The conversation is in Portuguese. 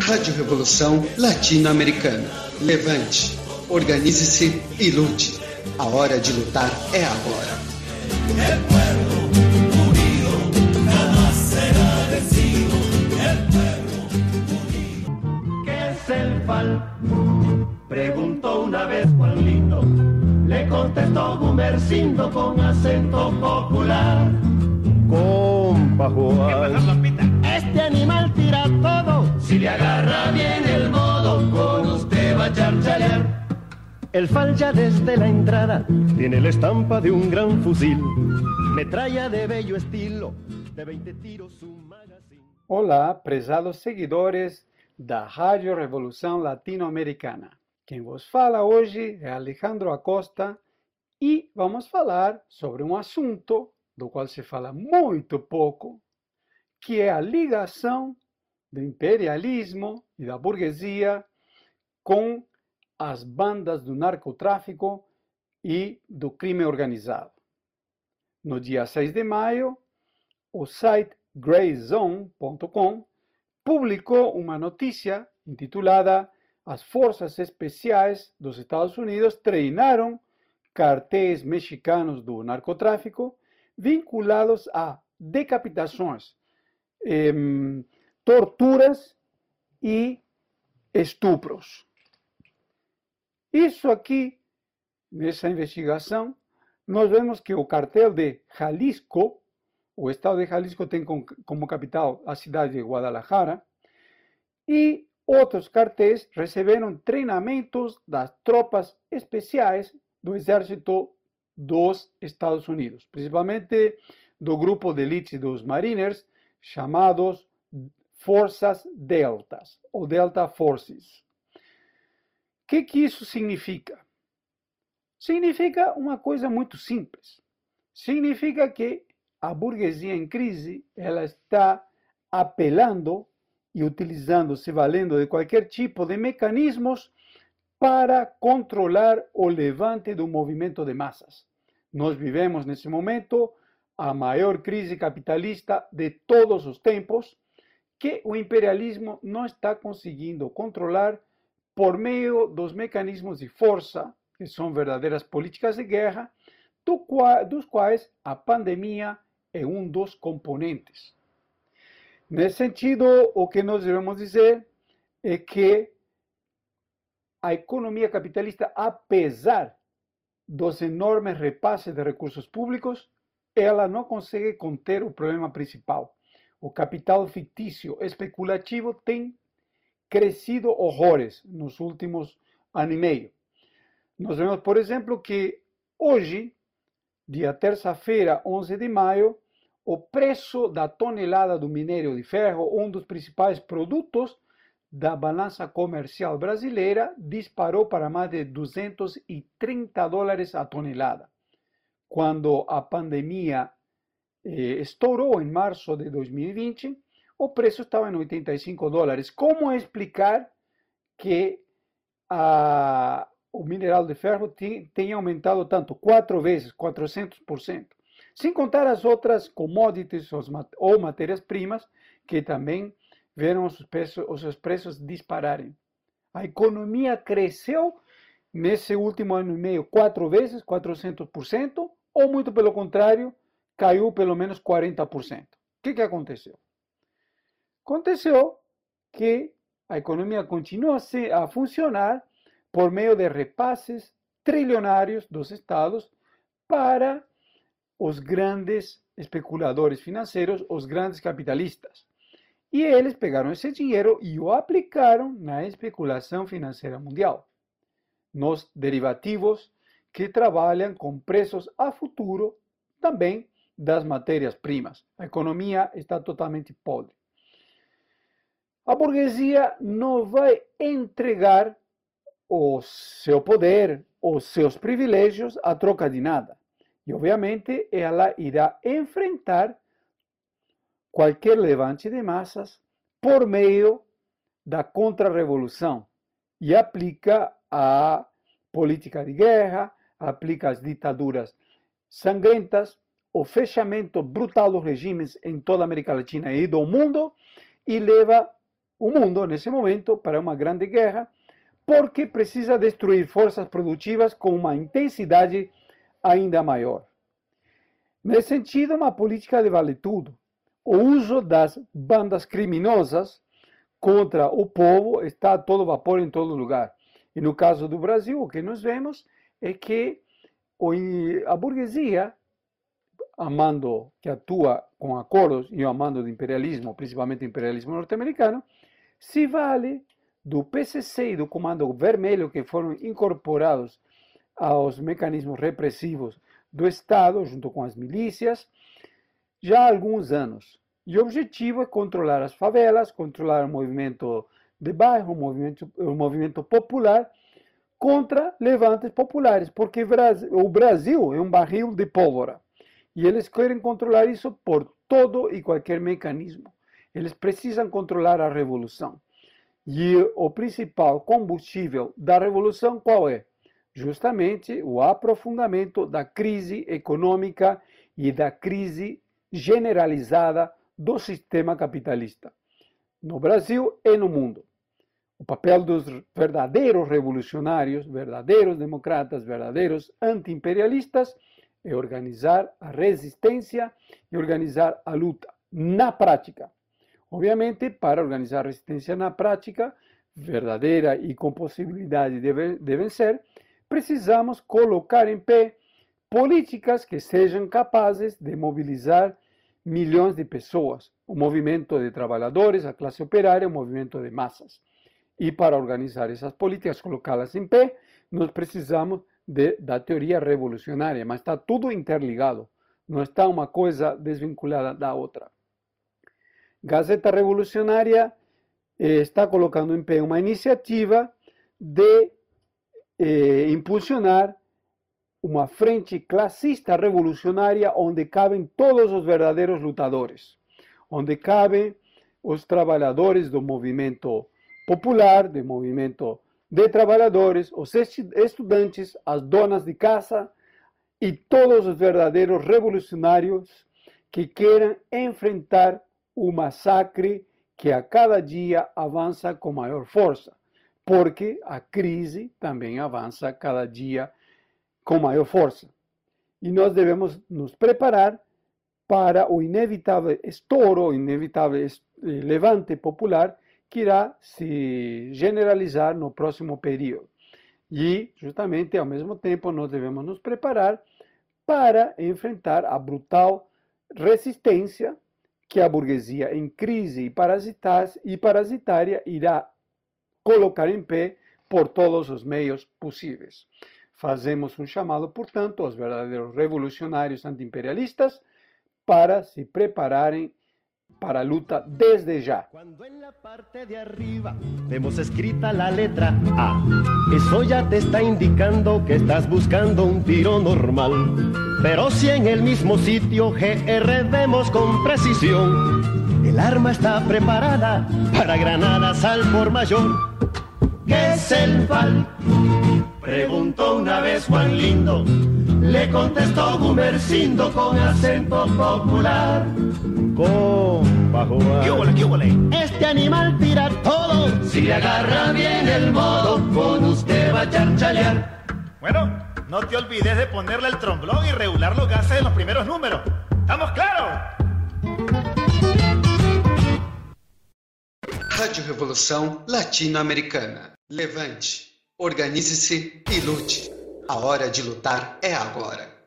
Rádio Revolução Latino-Americana. Levante, organize-se e lute. A hora de lutar é agora. Preguntó una vez Juanito. Le contestó Gumercindo con acento popular. Compa Juan. Animal tira todo. Si le agarra bien el modo, con usted va a charchalear. El FAL ya desde la entrada tiene la estampa de un gran fusil. Metralla de bello estilo, de 20 tiros un magazine. Olá, prezados seguidores da Rádio Revolução Latino-Americana. Quem vos fala hoje é Alejandro Acosta e vamos falar sobre um assunto do qual se fala muito pouco, que é a ligação do imperialismo e da burguesia com as bandas do narcotráfico e do crime organizado. No dia 6 de maio, o site grayzone.com publicou uma notícia intitulada As Forças Especiais dos Estados Unidos treinaram cartéis mexicanos do narcotráfico vinculados a decapitações, em, torturas e estupros. Isso aqui, nessa investigação, nós vemos que o cartel de Jalisco, o estado de Jalisco tem como capital a cidade de Guadalajara, e outros cartéis receberam treinamentos das tropas especiais do exército dos Estados Unidos, principalmente do grupo de elite dos Mariners, chamados Forças Deltas, ou Delta Forces. O que, que isso significa? Significa uma coisa muito simples. Significa que a burguesia em crise ela está apelando e utilizando, se valendo de qualquer tipo de mecanismos para controlar o levante do movimento de massas. Nós vivemos nesse momento a maior crise capitalista de todos os tempos, que o imperialismo não está conseguindo controlar por meio dos mecanismos de força, que são verdadeiras políticas de guerra, do dos quais a pandemia é um dos componentes. Nesse sentido, o que nós devemos dizer é que a economia capitalista, apesar dos enormes repasses de recursos públicos, ela não consegue conter o problema principal. O capital fictício especulativo tem crescido horrores nos últimos ano e meio. Nós vemos, por exemplo, que hoje, dia terça-feira, 11 de maio, o preço da tonelada do minério de ferro, um dos principais produtos da balança comercial brasileira, disparou para mais de 230 dólares a tonelada. Quando a pandemia eh, estourou em março de 2020, o preço estava em 85 dólares. Como explicar que a, o mineral de ferro tenha aumentado tanto, quatro vezes, 400%? Sem contar as outras commodities ou matérias-primas que também viram os, os seus preços dispararem. A economia cresceu nesse último ano e meio quatro vezes, 400%, ou muito pelo contrário, caiu pelo menos 40%. O que, que aconteceu? Aconteceu que a economia continua a funcionar por meio de repasses trilionários dos estados para os grandes especuladores financeiros, os grandes capitalistas. E eles pegaram esse dinheiro e o aplicaram na especulação financeira mundial, nos derivativos que trabalham com preços a futuro também das matérias-primas. A economia está totalmente podre. A burguesia não vai entregar o seu poder, os seus privilégios a troca de nada. E, obviamente, ela irá enfrentar qualquer levante de massas por meio da contra-revolução e aplica a política de guerra, aplica as ditaduras sangrentas, o fechamento brutal dos regimes em toda a América Latina e do mundo e leva o mundo, nesse momento, para uma grande guerra, porque precisa destruir forças produtivas com uma intensidade ainda maior. Nesse sentido, uma política de vale tudo. O uso das bandas criminosas contra o povo está a todo vapor em todo lugar. E no caso do Brasil, o que nós vemos é que a burguesia, amando, que atua com acordos e amando do imperialismo, principalmente o imperialismo norte-americano, se vale do PCC e do Comando Vermelho, que foram incorporados aos mecanismos repressivos do Estado, junto com as milícias, já há alguns anos. E o objetivo é controlar as favelas, controlar o movimento de bairro, o o movimento popular, contra levantes populares, porque o Brasil é um barril de pólvora. E eles querem controlar isso por todo e qualquer mecanismo. Eles precisam controlar a revolução. E o principal combustível da revolução qual é? Justamente o aprofundamento da crise econômica e da crise generalizada do sistema capitalista, no Brasil e no mundo. O papel dos verdadeiros revolucionários, verdadeiros democratas, verdadeiros antiimperialistas é organizar a resistência e organizar a luta na prática. Obviamente, para organizar a resistência na prática, verdadeira e com possibilidade de, vencer, precisamos colocar em pé políticas que sejam capazes de mobilizar milhões de pessoas, o movimento de trabalhadores, a classe operária, o movimento de massas. E para organizar essas políticas, colocá-las em pé, nós precisamos de, da teoria revolucionária, mas está tudo interligado, não está uma coisa desvinculada da outra. Gazeta Revolucionária eh, está colocando em pé uma iniciativa de eh, impulsionar uma frente classista revolucionária onde cabem todos os verdadeiros lutadores, onde cabem os trabalhadores do movimento popular, do movimento de trabalhadores, os estudantes, as donas de casa e todos os verdadeiros revolucionários que queiram enfrentar o massacre que a cada dia avança com maior força, porque a crise também avança cada dia com maior força. E nós devemos nos preparar para o inevitável estouro, o inevitável levante popular que irá se generalizar no próximo período. E, justamente, ao mesmo tempo, nós devemos nos preparar para enfrentar a brutal resistência que a burguesia em crise e parasitária irá colocar em pé por todos os meios possíveis. Fazemos um chamado, portanto, aos verdadeiros revolucionários antiimperialistas para se prepararem para luta desde já. Quando en la parte de arriba vemos escrita la letra A, eso ya te está indicando que estás buscando un tiro normal. Pero si en el mismo sitio GR vemos con precisión, el arma está preparada para granadas al por mayor. ¿Qué es el FAL? Preguntó una vez Juan Lindo, le contestó Gumercindo con acento popular. Compa Juan. ¿Qué huele, Este animal tira todo. Si le agarra bien el modo, con usted va a charchalear. Bueno, no te olvides de ponerle el tromblón y regular los gases en los primeros números. ¿Estamos claros? Rádio Revolução Latino-Americana. Levante, organize-se e lute. A hora de lutar é agora.